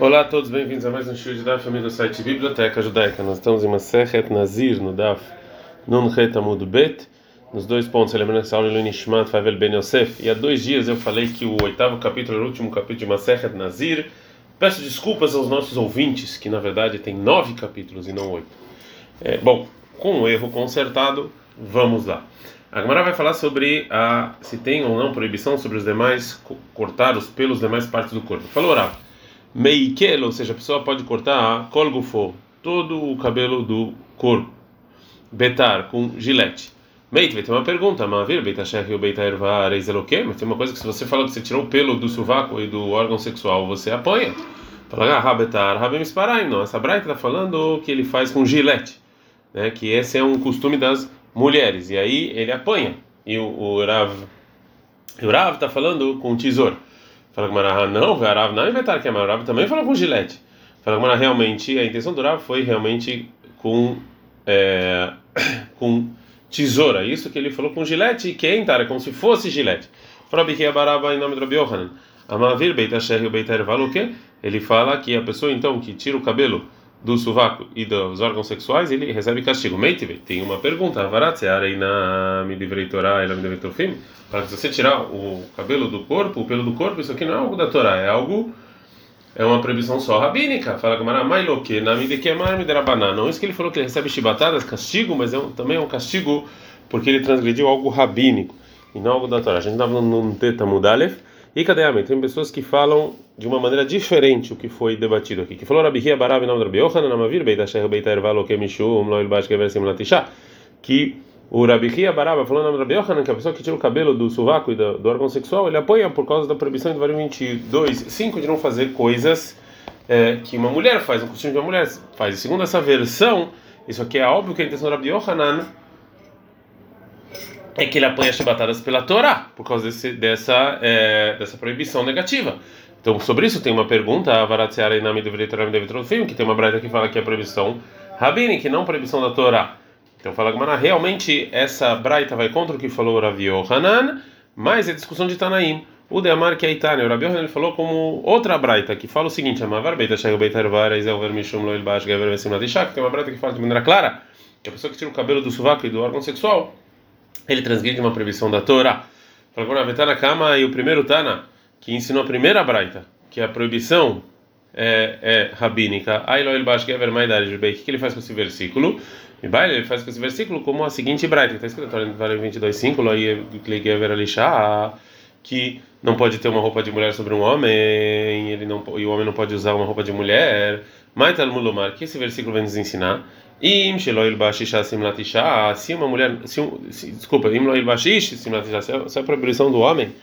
Olá a todos, bem-vindos a mais um show de Daf, família do site Biblioteca Judaica. Nós estamos em Masechet Nazir, no Daf Nun Het Amud Bet, nos dois pontos, lembrando que é Nishmat Favel Ben Yosef. E há dois dias eu falei que o oitavo capítulo era o último capítulo de Masechet Nazir. Peço desculpas aos nossos ouvintes, que na verdade tem nove capítulos e não oito. É, bom, com o erro consertado, vamos lá. A Gemara vai falar sobre a, se tem ou não proibição sobre os demais cortar os pelos demais partes do corpo. Falou, Rav. Meikel, ou seja, a pessoa pode cortar colgufo, todo o cabelo do corpo. Betar, com gilete. Meit, ter uma pergunta, Mavir, Beitashech e o Beitaerva Reizeloquê, mas tem uma coisa que se você fala que você tirou o pelo do sovaco e do órgão sexual, você apanha. Fala, ah, Betar, Rabem Sparaim, não, essa braita está falando que ele faz com gilete, né, que esse é um costume das mulheres, e aí ele apanha. E o, o Rav está falando com tesouro. Fala que Marahá, não, o Rav não inventar que é Rav também falou com gilete. Fala que Marahá, realmente, a intenção do Rav foi realmente com, é, com tesoura. Isso que ele falou com gilete, que é entrar, é como se fosse gilete. Fala que é Baraba em nome do Rabi Yohanan. Amavir Beit Asher Beit? Ele fala que a pessoa então que tira o cabelo do sovaco e dos órgãos sexuais, ele recebe castigo. Meitive, tem uma pergunta. Varatseareina me me. Para você tirar o cabelo do corpo, o pelo do corpo, isso aqui não é algo da Torá, é algo. É uma proibição só rabínica. Fala que na Miderabaná. Não é isso que ele falou que ele recebe chibatadas, castigo, mas é um, também é um castigo porque ele transgrediu algo rabínico e não algo da Torá. A gente estava num Teta Mudalef. E cadeamento, tem pessoas que falam de uma maneira diferente o que foi debatido aqui. Que falou Rabi Hia Barabi não Rabi Yohanan Namavir Beit Asher Beit Ervalo Kemishum Loil Bash Gever Simlat Isha que o Rabi Hia Baraba falou no Rabi Yohanan que a pessoa que tira o cabelo do sovaco e do, do órgão sexual ele apanha por causa da proibição de Varim 22 5 de não fazer coisas é, que uma mulher faz, um costume de uma mulher faz. E segundo essa versão, isso aqui é óbvio que a intenção do Rabi Yohanan é que ele apanha chibatadas pela Torá, por causa desse, dessa, é, dessa proibição negativa. Então, sobre isso tem uma pergunta, a Varatseara e Nami deveria que tem uma braita que fala que é proibição rabine, que não proibição da Torá. Então, fala que realmente essa braita vai contra o que falou o Rav Yohanan, mas é discussão de Tanaim. O Deamar que é Itane, o Rav Yohanan falou como outra braita, que fala o seguinte: Amavar beita shego beita ervara, izel vermishum loil bash gever vesim que tem uma braita que fala de maneira clara, que a pessoa que tira o cabelo do sovaco e do órgão sexual ele transgride uma proibição da Torá. Falou na cama e o primeiro Tana, que ensinou a primeira braita, que é a proibição é, é rabínica. Maidar O que ele faz com esse versículo? Ele faz com esse versículo como a seguinte braita, que está escrito em 22.5, Loie Gever Alishá, que não pode ter uma roupa de mulher sobre um homem, ele não, e o homem não pode usar uma roupa de mulher. Maital Mulomar, que esse versículo vem nos ensinar? Im sheloil bashisha simlatisha, se uma mulher, se, se, desculpa, im loil bashish simlatisha, se é a proibição do homem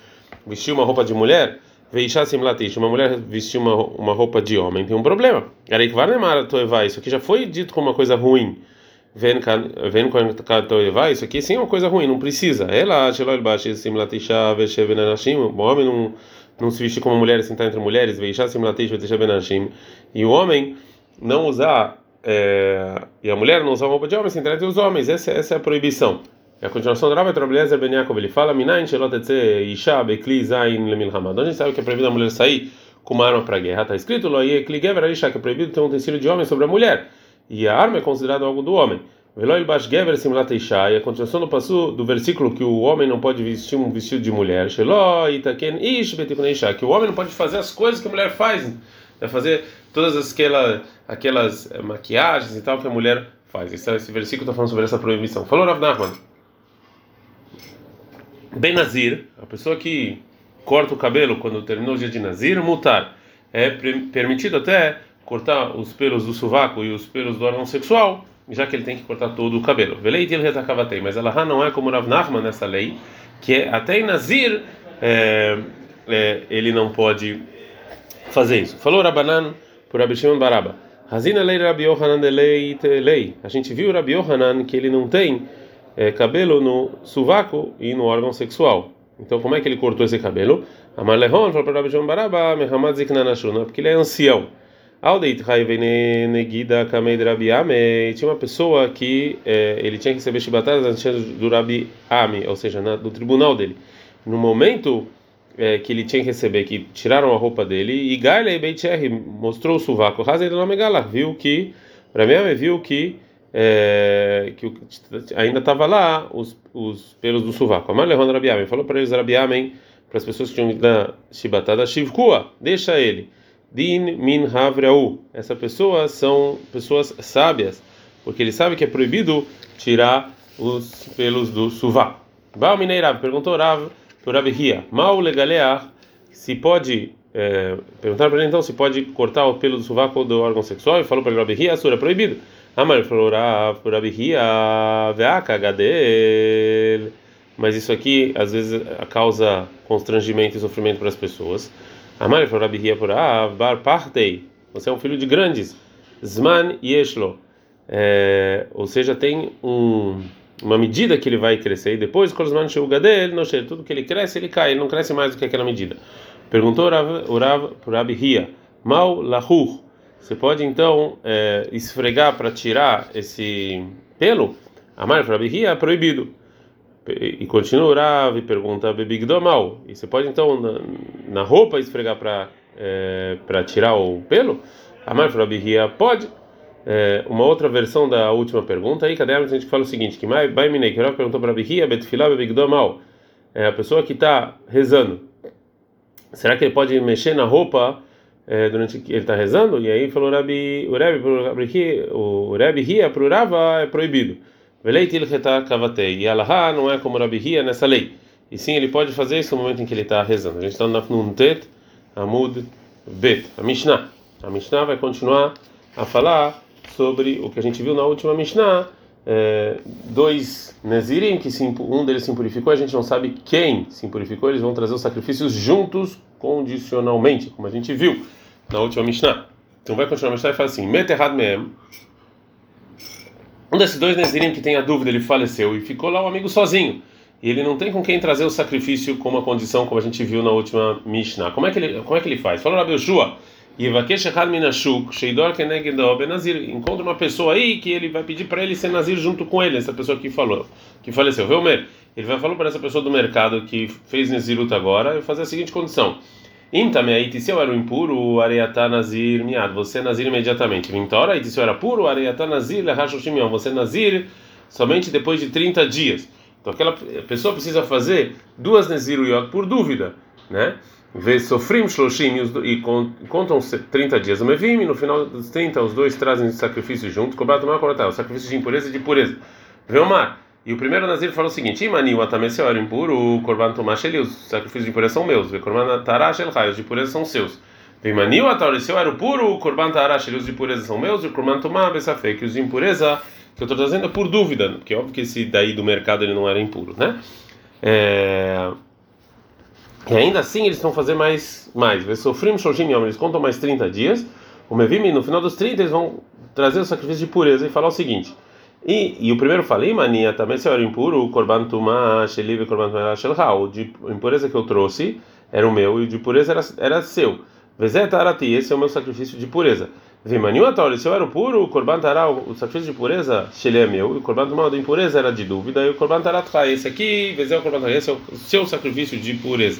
vestir uma roupa de mulher, veisha simlatish, uma mulher vestir uma, uma roupa de homem, tem um problema. Arei kvarnemara toeva, isso aqui já foi dito como uma coisa ruim. Vem com toeva, isso aqui sim é uma coisa ruim, não precisa. Ela sheloil bashish simlatisha veshevenanashim, o homem não não se vestir como mulher, sentar entre mulheres, veisha simlatish veshevenanashim, e o homem não usar é, e a mulher não usar roupa de homem, se entre os homens. Essa, essa é a proibição. E a continuação do Rav Etrobelezer Ben Yaakov, ele fala: Minayin shelotetze isha bekli zayin lemilhama. Onde a gente sabe que é proibido a mulher sair com uma arma para a guerra? Está escrito: Loie kli gever isha, que é proibido ter um utensílio de homem sobre a mulher. E a arma é considerada algo do homem. Veloil bash gever isha. E a continuação do passo do versículo que o homem não pode vestir um vestido de mulher. Shelo itaken ish betikun isha. Que o homem não pode fazer as coisas que a mulher faz. Vai fazer todas aquelas, aquelas eh, maquiagens e tal que a mulher faz. Esse, esse versículo está falando sobre essa proibição. Falou Rav Nachman. Ben Nazir, a pessoa que corta o cabelo quando terminou o dia de Nazir, mutar. É permitido até cortar os pelos do sovaco e os pelos do órgão sexual, já que ele tem que cortar todo o cabelo. Veleitil retakavatei, mas ela não é como Rav Nachman nessa lei, que é até em Nazir é, é, ele não pode fazer isso. Falou Rabanan por Rabi Shimon Baraba. Hazina lei Rabi Yohanan lei. A gente viu Rabi Yohanan que ele não tem é, cabelo no sovaco e no órgão sexual. Então como é que ele cortou esse cabelo? Amar Lehon falou para Rabi Shimon Baraba, Mehamad Ziknanashuna, porque ele é ancião. Aldeit Negida Kameid Rabi Ame, tinha uma pessoa que é, ele tinha que receber chibatadas antes do Rabi Ame, ou seja, na, do tribunal dele. No momento é, que ele tinha que receber, que tiraram a roupa dele, e Gaile Beitcher mostrou o sovaco, Hazel não viu que, para mim, viu que, é, que ainda estava lá os, os pelos do sovaco. Amar Lehon Rabiamen falou para eles Rabiamen, para as pessoas que tinham da Shibatada, Shivkua, deixa ele. Din min havreu. Essa pessoa são pessoas sábias, porque ele sabe que é proibido tirar os pelos do sovaco. Baal Mineirav perguntou Rav Rabi Ria, mal legalear, se pode é, perguntaram para ele então se pode cortar o pelo do sovaco ou do órgão sexual e falou para ele Rabi Ria, é proibido. Amar falou Ria, veaka gadel. Mas isso aqui às vezes causa constrangimento e sofrimento para as pessoas. Amar falou por Rav, bar partei. Você é um filho de grandes. Zman yeshlo. É, ou seja, tem um uma medida que ele vai crescer e depois Sheugadel, não cheira, tudo que ele cresce, ele cai, ele não cresce mais do que aquela medida. Perguntou o Rav por Rabi Ria, Mal Lahur, você pode então é, esfregar para tirar esse pelo? Amar Rabi Ria é proibido. E continua o Rav e pergunta Bebigdomal, e você pode então na, na roupa esfregar para é, para tirar o pelo? Amar Rabi Ria pode é, uma outra versão da última pergunta aí, cadê a gente fala o seguinte, que Mai Minei, que perguntou para Bihia, Betfilá, Bebigdomal, é a pessoa que está rezando, será que ele pode mexer na roupa é, durante que ele está rezando? E aí falou Rabi, o Rabi, o Rabi Ria para o Rava é proibido. Veleitil Retá Kavatei, e Alaha não é como Rabi Ria nessa lei. E sim, ele pode fazer isso no momento em que ele está rezando. A gente está no Tet, Amud, Bet. A Mishnah. A Mishnah vai continuar a falar sobre o que a gente viu na última Mishnah, é, dois Nazirim, que um deles se purificou, a gente não sabe quem se purificou, eles vão trazer os sacrifícios juntos, condicionalmente, como a gente viu na última Mishnah. Então vai continuar a Mishnah e fala assim: Meterhad Meem. Um desses dois Nazirim que tem a dúvida, ele faleceu e ficou lá o um amigo sozinho. E ele não tem com quem trazer o sacrifício como a condição, como a gente viu na última Mishnah. Como é que ele, como é que ele faz? Falou Rabi Yoshua. Encontra uma pessoa aí que ele vai pedir para ele ser nazir junto com ele, essa pessoa que falou, que faleceu. Velmer, ele vai falar para essa pessoa do mercado que fez nazirut agora e fazer a seguinte condição: Intame aí, se eu era impuro, areiatá nazir miad, você é nazir imediatamente. Vintora, aí se eu era puro, areiatá nazir lehashoshimion, você é nazir somente depois de 30 dias. Então aquela pessoa precisa fazer duas naziruyot por dúvida, né? Vê sofrim shloshim e contam 30 dias mevim, e no final dos 30 os dois trazem sacrifício junto, cobrato mal o sacrifício de impureza e de pureza. Vê o mar. E o primeiro Nazir falou o seguinte: Imani, o Atamese era impuro, o Korban Tomash ele, os sacrifícios de impureza são meus, o Korban Tarash el os de pureza são seus. Imani, o Ataurese era puro, o Korban Tarash os de pureza são meus, e o Korban Tomah Besafé, que os de impureza que eu estou trazendo é por dúvida, porque é óbvio que esse daí do mercado ele não era impuro, né? É. E ainda assim eles vão fazer mais, mais. Sofrimos Shoshim Yom, eles contam mais 30 dias. O Mevim, no final dos 30, eles vão trazer o sacrifício de pureza e falar o seguinte. E, e o primeiro falei, mania, também se era impuro, o Korban Tumah, Sheliv, Korban Tumah, Shelha, o de impureza que eu trouxe era o meu e o de pureza era, era seu. Vezet Arati, esse é o meu sacrifício de pureza. Vimaniu Atori, se eu era o puro, o Korban Tará, o sacrifício de pureza, Shele é meu, e o Korban Tumah de impureza era de dúvida, e o Korban Tará, esse aqui, Vezet Korban Tará, esse é o seu sacrifício de pureza.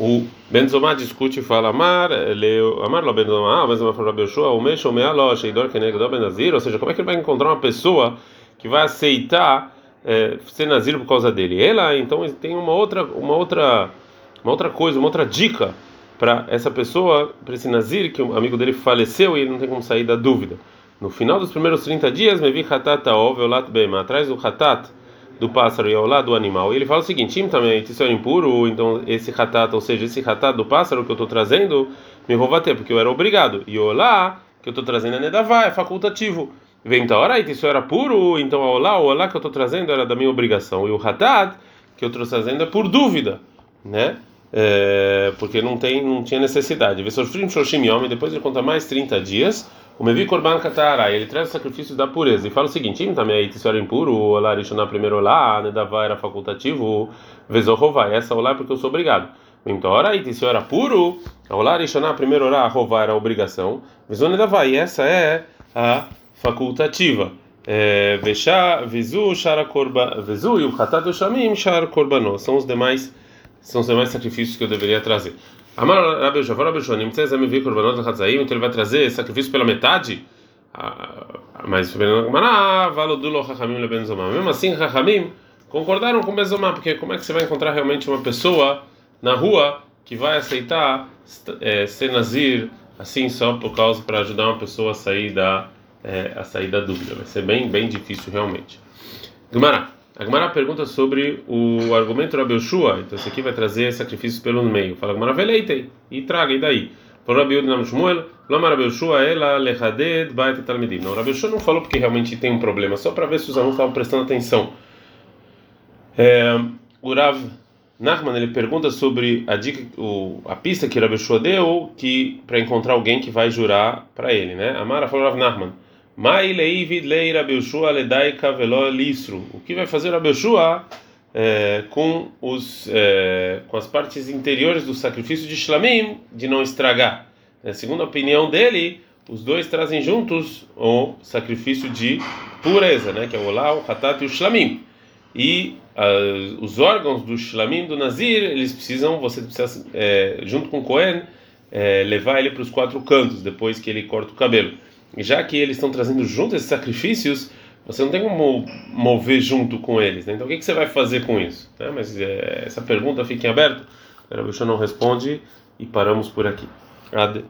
O Benzomá discute e fala Amar, leu, Amar lo mas uma fala Beshua, o Mesho Mealo, Sheidor Kenegdo Benazir, ou seja, como é que ele vai encontrar uma pessoa que vai aceitar é, ser Nazir por causa dele? Ela, então, tem uma outra, uma outra, uma outra coisa, uma outra dica para essa pessoa, para esse Nazir, que o amigo dele faleceu e ele não tem como sair da dúvida. No final dos primeiros 30 dias, me vi Hatat Aov, Lat Bema, atrás do Hatat do pássaro e ao lado do animal. E ele fala o seguinte: também, isso é impuro, então esse ratat, ou seja, esse ratat do pássaro que eu estou trazendo, me vou bater, porque eu era obrigado. E olá, que eu estou trazendo é nedavá, é facultativo. Vem então, ora, isso era puro, então o olá, o olá que eu estou trazendo era da minha obrigação. E o ratat que eu estou trazendo é por dúvida, né? É, porque não tem não tinha necessidade. Depois ele conta mais 30 dias o Mevi Korban Katara, ele traz o sacrifício da pureza e fala o seguinte: também se era impuro, o Olá na primeiro Olá, Nedavá era facultativo, Vezorová, essa Olá é porque eu sou obrigado. Então, ora se era puro, Olá na primeiro Olá, Rová era obrigação, Vezonedavá, e essa é a facultativa. É, Vezu, Shara Korba, Vezu e o Hatat Shamim, Shar Korbanó, são os demais são os demais sacrifícios que eu deveria trazer. Amar Rabi Yoshua, Rabi Nimtzei Zamivik Korbanot então ele vai trazer sacrifício pela metade? Mas mesmo assim, Rahamim concordaram com Bezomá, porque como é que você vai encontrar realmente uma pessoa na rua que vai aceitar é, ser Nazir assim só por causa para ajudar uma pessoa a sair da é, a sair da dúvida? Vai ser bem bem difícil realmente. Gumará. A Gemara pergunta sobre o argumento Rabi Yoshua, então esse aqui vai trazer sacrifícios pelo meio. Fala Gemara, veleitei, e traga, e daí? Por Rabi talmidim. Não, Rabi Yoshua não falou porque realmente tem um problema, só para ver se os alunos estavam prestando atenção. É, o Rav Nachman, ele pergunta sobre a dica, o, a pista que Rabi Yoshua deu, que para encontrar alguém que vai jurar para ele, né? Amara falou Rav Nachman, Mai leivid lei Rabeushua ledaika velo. O que vai fazer Rabeushua é, com os é, com as partes interiores do sacrifício de Shlamim de não estragar? É, segundo a opinião dele, os dois trazem juntos o sacrifício de pureza, né, que é o olá, o hatat e o shlamim. E uh, os órgãos do shlamim do nazir, eles precisam, você precisa é, junto com o Cohen, é, levar ele para os quatro cantos depois que ele corta o cabelo já que eles estão trazendo junto esses sacrifícios, você não tem como mover junto com eles. Né? Então o que, que, você vai fazer com isso? Né? Mas é, essa pergunta fica em aberto. O não responde e paramos por aqui. Ad.